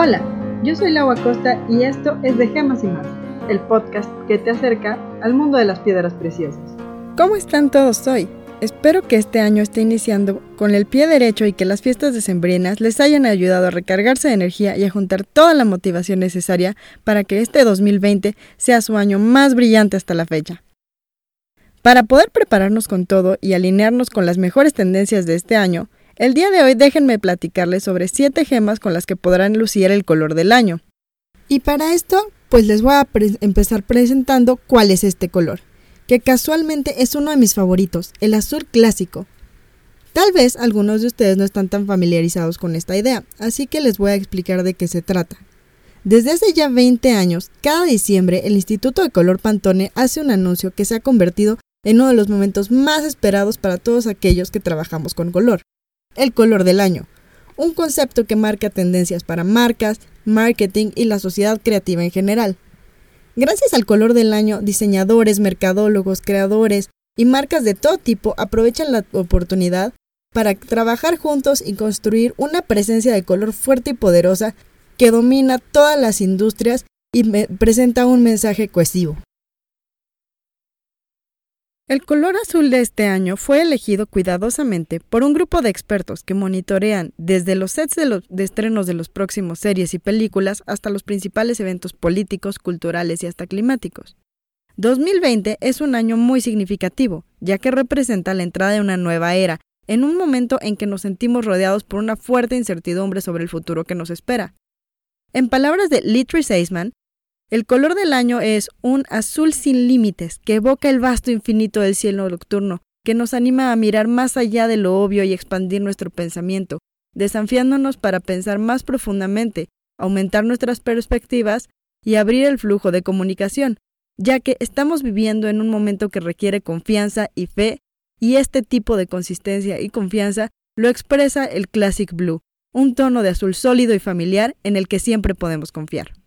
Hola, yo soy Laura Costa y esto es de Gemas y Más, el podcast que te acerca al mundo de las piedras preciosas. ¿Cómo están todos hoy? Espero que este año esté iniciando con el pie derecho y que las fiestas decembrinas les hayan ayudado a recargarse de energía y a juntar toda la motivación necesaria para que este 2020 sea su año más brillante hasta la fecha. Para poder prepararnos con todo y alinearnos con las mejores tendencias de este año, el día de hoy déjenme platicarles sobre 7 gemas con las que podrán lucir el color del año. Y para esto, pues les voy a empezar presentando cuál es este color, que casualmente es uno de mis favoritos, el azul clásico. Tal vez algunos de ustedes no están tan familiarizados con esta idea, así que les voy a explicar de qué se trata. Desde hace ya 20 años, cada diciembre el Instituto de Color Pantone hace un anuncio que se ha convertido en uno de los momentos más esperados para todos aquellos que trabajamos con color el color del año, un concepto que marca tendencias para marcas, marketing y la sociedad creativa en general. Gracias al color del año, diseñadores, mercadólogos, creadores y marcas de todo tipo aprovechan la oportunidad para trabajar juntos y construir una presencia de color fuerte y poderosa que domina todas las industrias y presenta un mensaje cohesivo. El color azul de este año fue elegido cuidadosamente por un grupo de expertos que monitorean desde los sets de, los, estrenos de los próximos series y películas hasta los principales eventos políticos, culturales y hasta climáticos. 2020 es un año muy significativo, ya que representa la entrada de una nueva era, en un momento en que nos sentimos rodeados por una fuerte incertidumbre sobre el futuro que nos espera. En palabras de Litri Seisman, el color del año es un azul sin límites que evoca el vasto infinito del cielo nocturno, que nos anima a mirar más allá de lo obvio y expandir nuestro pensamiento, desafiándonos para pensar más profundamente, aumentar nuestras perspectivas y abrir el flujo de comunicación, ya que estamos viviendo en un momento que requiere confianza y fe, y este tipo de consistencia y confianza lo expresa el Classic Blue, un tono de azul sólido y familiar en el que siempre podemos confiar.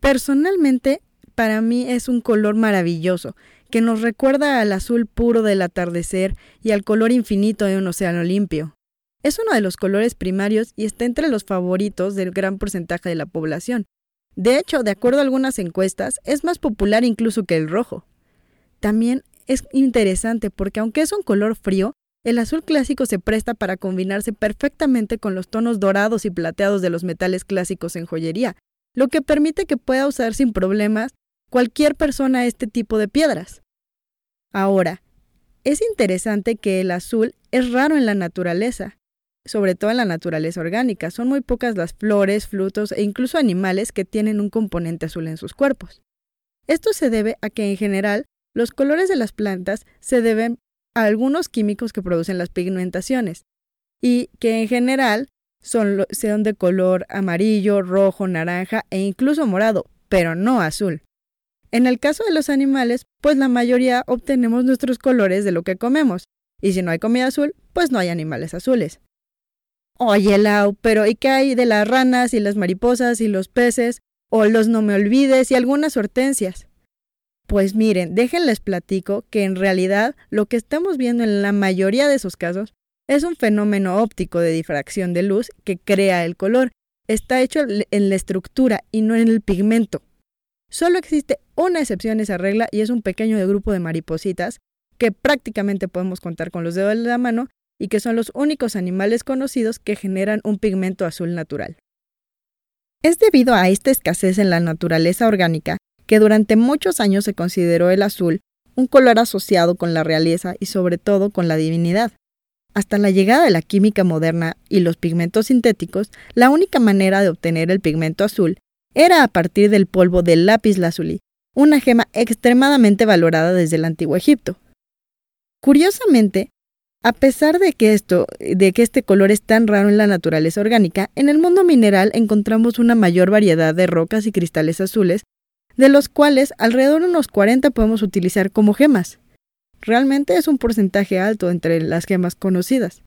Personalmente, para mí es un color maravilloso, que nos recuerda al azul puro del atardecer y al color infinito de un océano limpio. Es uno de los colores primarios y está entre los favoritos del gran porcentaje de la población. De hecho, de acuerdo a algunas encuestas, es más popular incluso que el rojo. También es interesante porque aunque es un color frío, el azul clásico se presta para combinarse perfectamente con los tonos dorados y plateados de los metales clásicos en joyería, lo que permite que pueda usar sin problemas cualquier persona este tipo de piedras. Ahora, es interesante que el azul es raro en la naturaleza, sobre todo en la naturaleza orgánica. Son muy pocas las flores, frutos e incluso animales que tienen un componente azul en sus cuerpos. Esto se debe a que en general los colores de las plantas se deben a algunos químicos que producen las pigmentaciones y que en general son, de color amarillo, rojo, naranja e incluso morado, pero no azul. En el caso de los animales, pues la mayoría obtenemos nuestros colores de lo que comemos, y si no hay comida azul, pues no hay animales azules. Oye, Lau, pero ¿y qué hay de las ranas y las mariposas y los peces, o los no me olvides y algunas hortensias? Pues miren, déjenles platico que en realidad lo que estamos viendo en la mayoría de esos casos es un fenómeno óptico de difracción de luz que crea el color. Está hecho en la estructura y no en el pigmento. Solo existe una excepción a esa regla y es un pequeño grupo de maripositas que prácticamente podemos contar con los dedos de la mano y que son los únicos animales conocidos que generan un pigmento azul natural. Es debido a esta escasez en la naturaleza orgánica que durante muchos años se consideró el azul un color asociado con la realeza y sobre todo con la divinidad. Hasta la llegada de la química moderna y los pigmentos sintéticos, la única manera de obtener el pigmento azul era a partir del polvo del lápiz lazuli, una gema extremadamente valorada desde el antiguo Egipto. Curiosamente, a pesar de que esto, de que este color es tan raro en la naturaleza orgánica, en el mundo mineral encontramos una mayor variedad de rocas y cristales azules, de los cuales alrededor de unos 40 podemos utilizar como gemas. Realmente es un porcentaje alto entre las gemas conocidas.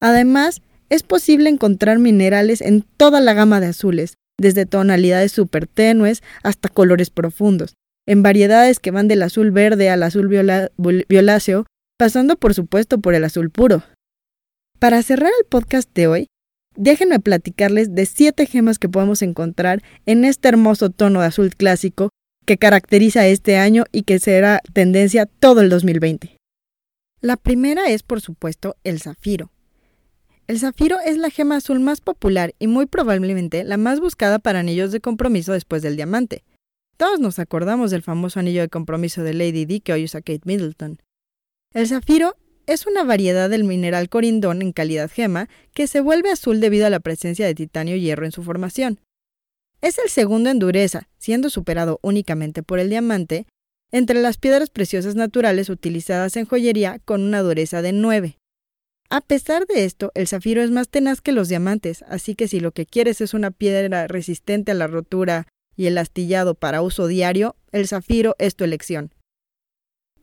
Además, es posible encontrar minerales en toda la gama de azules, desde tonalidades súper tenues hasta colores profundos, en variedades que van del azul verde al azul violáceo, pasando por supuesto por el azul puro. Para cerrar el podcast de hoy, déjenme platicarles de siete gemas que podemos encontrar en este hermoso tono de azul clásico que caracteriza este año y que será tendencia todo el 2020. La primera es, por supuesto, el zafiro. El zafiro es la gema azul más popular y muy probablemente la más buscada para anillos de compromiso después del diamante. Todos nos acordamos del famoso anillo de compromiso de Lady Di que hoy usa Kate Middleton. El zafiro es una variedad del mineral corindón en calidad gema que se vuelve azul debido a la presencia de titanio y hierro en su formación. Es el segundo en dureza, siendo superado únicamente por el diamante, entre las piedras preciosas naturales utilizadas en joyería con una dureza de 9. A pesar de esto, el zafiro es más tenaz que los diamantes, así que si lo que quieres es una piedra resistente a la rotura y el astillado para uso diario, el zafiro es tu elección.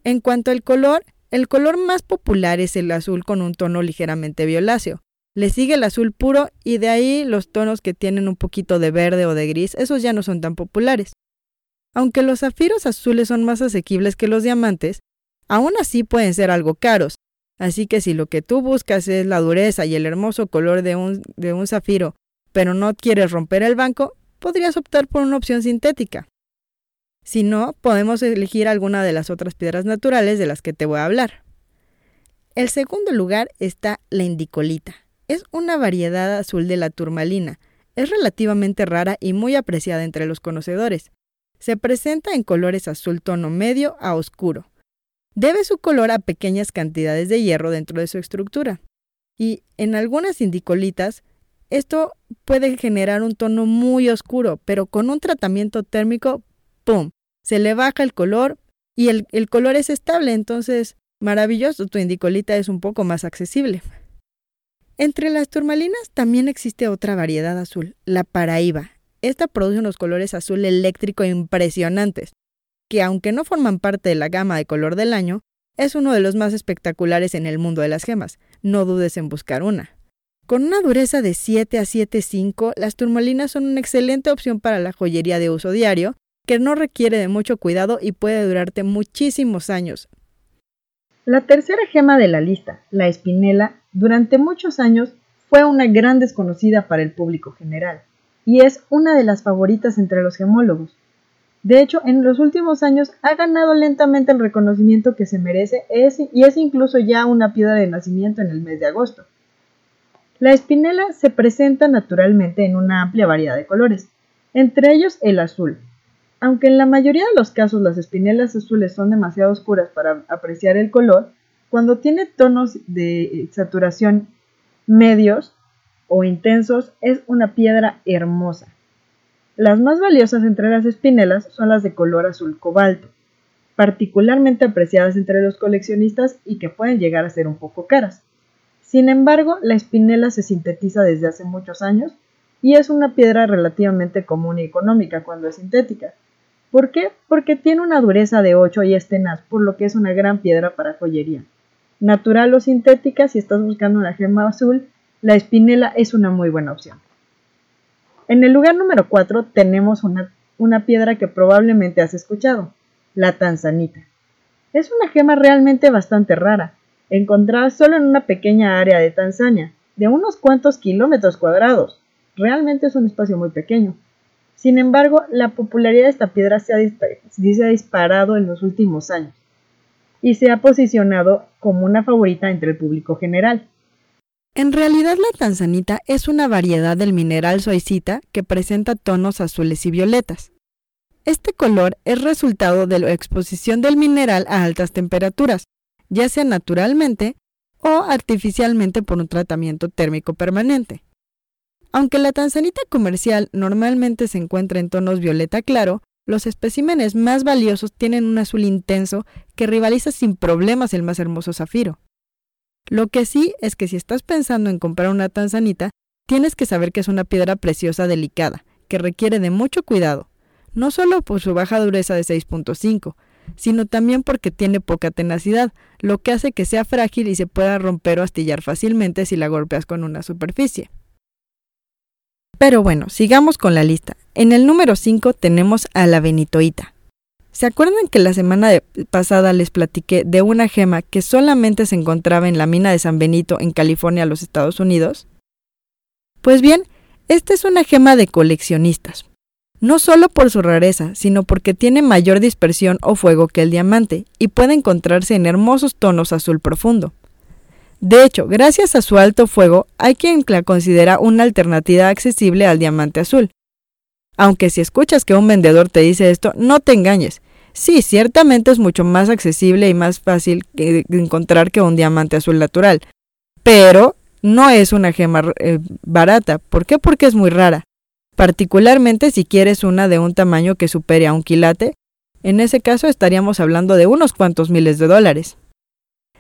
En cuanto al color, el color más popular es el azul con un tono ligeramente violáceo. Le sigue el azul puro y de ahí los tonos que tienen un poquito de verde o de gris, esos ya no son tan populares. Aunque los zafiros azules son más asequibles que los diamantes, aún así pueden ser algo caros, Así que si lo que tú buscas es la dureza y el hermoso color de un, de un zafiro, pero no quieres romper el banco, podrías optar por una opción sintética. Si no, podemos elegir alguna de las otras piedras naturales de las que te voy a hablar. El segundo lugar está la indicolita. Es una variedad azul de la turmalina. Es relativamente rara y muy apreciada entre los conocedores. Se presenta en colores azul tono medio a oscuro. Debe su color a pequeñas cantidades de hierro dentro de su estructura. Y en algunas indicolitas, esto puede generar un tono muy oscuro, pero con un tratamiento térmico, ¡pum! Se le baja el color y el, el color es estable, entonces maravilloso, tu indicolita es un poco más accesible. Entre las turmalinas también existe otra variedad azul, la paraíba. Esta produce unos colores azul eléctrico impresionantes que aunque no forman parte de la gama de color del año, es uno de los más espectaculares en el mundo de las gemas. No dudes en buscar una. Con una dureza de 7 a 7,5, las turmalinas son una excelente opción para la joyería de uso diario, que no requiere de mucho cuidado y puede durarte muchísimos años. La tercera gema de la lista, la espinela, durante muchos años fue una gran desconocida para el público general, y es una de las favoritas entre los gemólogos. De hecho, en los últimos años ha ganado lentamente el reconocimiento que se merece y es incluso ya una piedra de nacimiento en el mes de agosto. La espinela se presenta naturalmente en una amplia variedad de colores, entre ellos el azul. Aunque en la mayoría de los casos las espinelas azules son demasiado oscuras para apreciar el color, cuando tiene tonos de saturación medios o intensos es una piedra hermosa. Las más valiosas entre las espinelas son las de color azul cobalto, particularmente apreciadas entre los coleccionistas y que pueden llegar a ser un poco caras. Sin embargo, la espinela se sintetiza desde hace muchos años y es una piedra relativamente común y económica cuando es sintética. ¿Por qué? Porque tiene una dureza de 8 y es tenaz, por lo que es una gran piedra para joyería. Natural o sintética, si estás buscando una gema azul, la espinela es una muy buena opción. En el lugar número 4 tenemos una, una piedra que probablemente has escuchado, la tanzanita. Es una gema realmente bastante rara, encontrada solo en una pequeña área de Tanzania, de unos cuantos kilómetros cuadrados. Realmente es un espacio muy pequeño. Sin embargo, la popularidad de esta piedra se ha, disparado en los últimos años y se ha posicionado como una favorita entre el público general. En realidad la tanzanita es una variedad del mineral suaicita que presenta tonos azules y violetas. Este color es resultado de la exposición del mineral a altas temperaturas, ya sea naturalmente o artificialmente por un tratamiento térmico permanente. Aunque la tanzanita comercial normalmente se encuentra en tonos violeta claro, los especímenes más valiosos tienen un azul intenso que rivaliza sin problemas el más hermoso zafiro. Lo que sí es que si estás pensando en comprar una tanzanita, tienes que saber que es una piedra preciosa delicada, que requiere de mucho cuidado, no solo por su baja dureza de 6.5, sino también porque tiene poca tenacidad, lo que hace que sea frágil y se pueda romper o astillar fácilmente si la golpeas con una superficie. Pero bueno, sigamos con la lista. En el número 5 tenemos a la benitoíta. ¿Se acuerdan que la semana pasada les platiqué de una gema que solamente se encontraba en la mina de San Benito en California, los Estados Unidos? Pues bien, esta es una gema de coleccionistas. No solo por su rareza, sino porque tiene mayor dispersión o fuego que el diamante y puede encontrarse en hermosos tonos azul profundo. De hecho, gracias a su alto fuego, hay quien la considera una alternativa accesible al diamante azul. Aunque si escuchas que un vendedor te dice esto, no te engañes. Sí, ciertamente es mucho más accesible y más fácil de encontrar que un diamante azul natural. Pero no es una gema eh, barata. ¿Por qué? Porque es muy rara. Particularmente si quieres una de un tamaño que supere a un quilate, en ese caso estaríamos hablando de unos cuantos miles de dólares.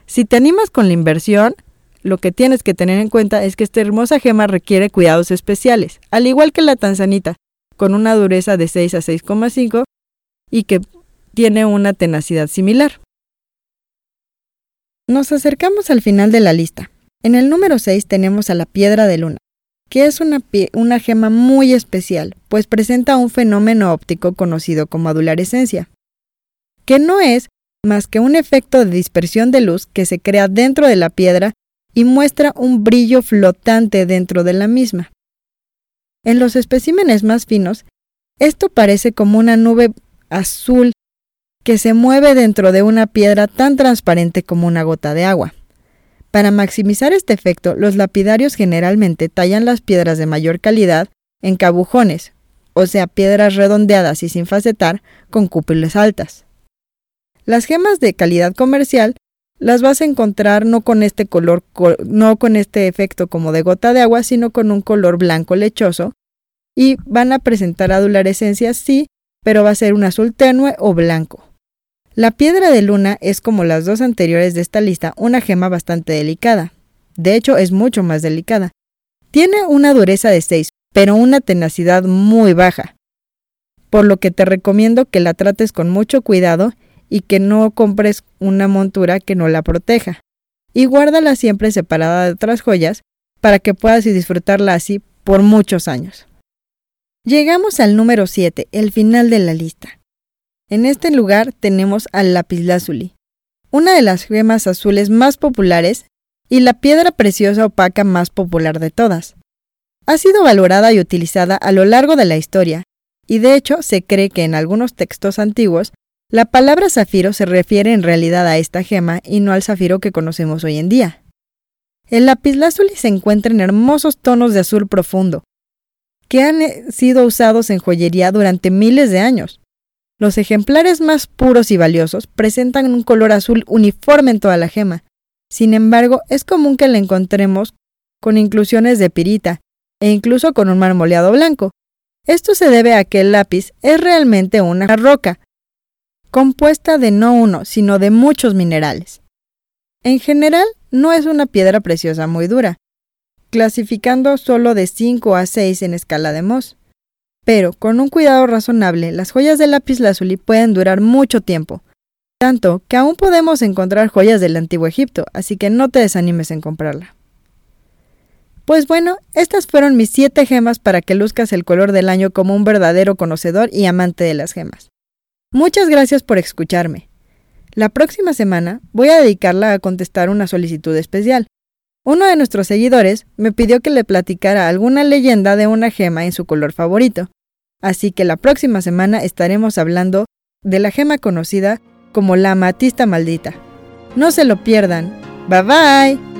Si te animas con la inversión, lo que tienes que tener en cuenta es que esta hermosa gema requiere cuidados especiales, al igual que la tanzanita, con una dureza de 6 a 6,5 y que tiene una tenacidad similar. Nos acercamos al final de la lista. En el número 6 tenemos a la piedra de luna, que es una, una, gema muy especial, pues presenta un fenómeno óptico conocido como adularescencia, que no es más que un efecto de dispersión de luz que se crea dentro de la piedra y muestra un brillo flotante dentro de la misma. En los especímenes más finos, esto parece como una nube azul que se mueve dentro de una piedra tan transparente como una gota de agua. Para maximizar este efecto, los lapidarios generalmente tallan las piedras de mayor calidad en cabujones, o sea, piedras redondeadas y sin facetar, con cúpulas altas. Las gemas de calidad comercial las vas a encontrar no con este color, no con este efecto como de gota de agua, sino con un color blanco lechoso y van a presentar adularescencia sí, pero va a ser un azul tenue o blanco. La piedra de luna es como las dos anteriores de esta lista una gema bastante delicada. De hecho, es mucho más delicada. Tiene una dureza de 6, pero una tenacidad muy baja. Por lo que te recomiendo que la trates con mucho cuidado y que no compres una montura que no la proteja. Y guárdala siempre separada de otras joyas para que puedas disfrutarla así por muchos años. Llegamos al número 7, el final de la lista. En este lugar tenemos al lapislázuli, una de las gemas azules más populares y la piedra preciosa opaca más popular de todas. Ha sido valorada y utilizada a lo largo de la historia, y de hecho se cree que en algunos textos antiguos la palabra zafiro se refiere en realidad a esta gema y no al zafiro que conocemos hoy en día. El lapislázuli se encuentra en hermosos tonos de azul profundo, que han eh, sido usados en joyería durante miles de años. Los ejemplares más puros y valiosos presentan un color azul uniforme en toda la gema. Sin embargo, es común que la encontremos con inclusiones de pirita e incluso con un marmoleado blanco. Esto se debe a que el lápiz es realmente una roca, compuesta de no uno, sino de muchos minerales. En general, no es una piedra preciosa muy dura, clasificando solo de 5 a 6 en escala de Mohs. Pero con un cuidado razonable, las joyas de lápiz lazuli pueden durar mucho tiempo, tanto que aún podemos encontrar joyas del antiguo Egipto, así que no te desanimes en comprarla. Pues bueno, estas fueron mis 7 gemas para que luzcas el color del año como un verdadero conocedor y amante de las gemas. Muchas gracias por escucharme. La próxima semana voy a dedicarla a contestar una solicitud especial. Uno de nuestros seguidores me pidió que le platicara alguna leyenda de una gema en su color favorito, así que la próxima semana estaremos hablando de la gema conocida como la amatista maldita. No se lo pierdan. Bye bye.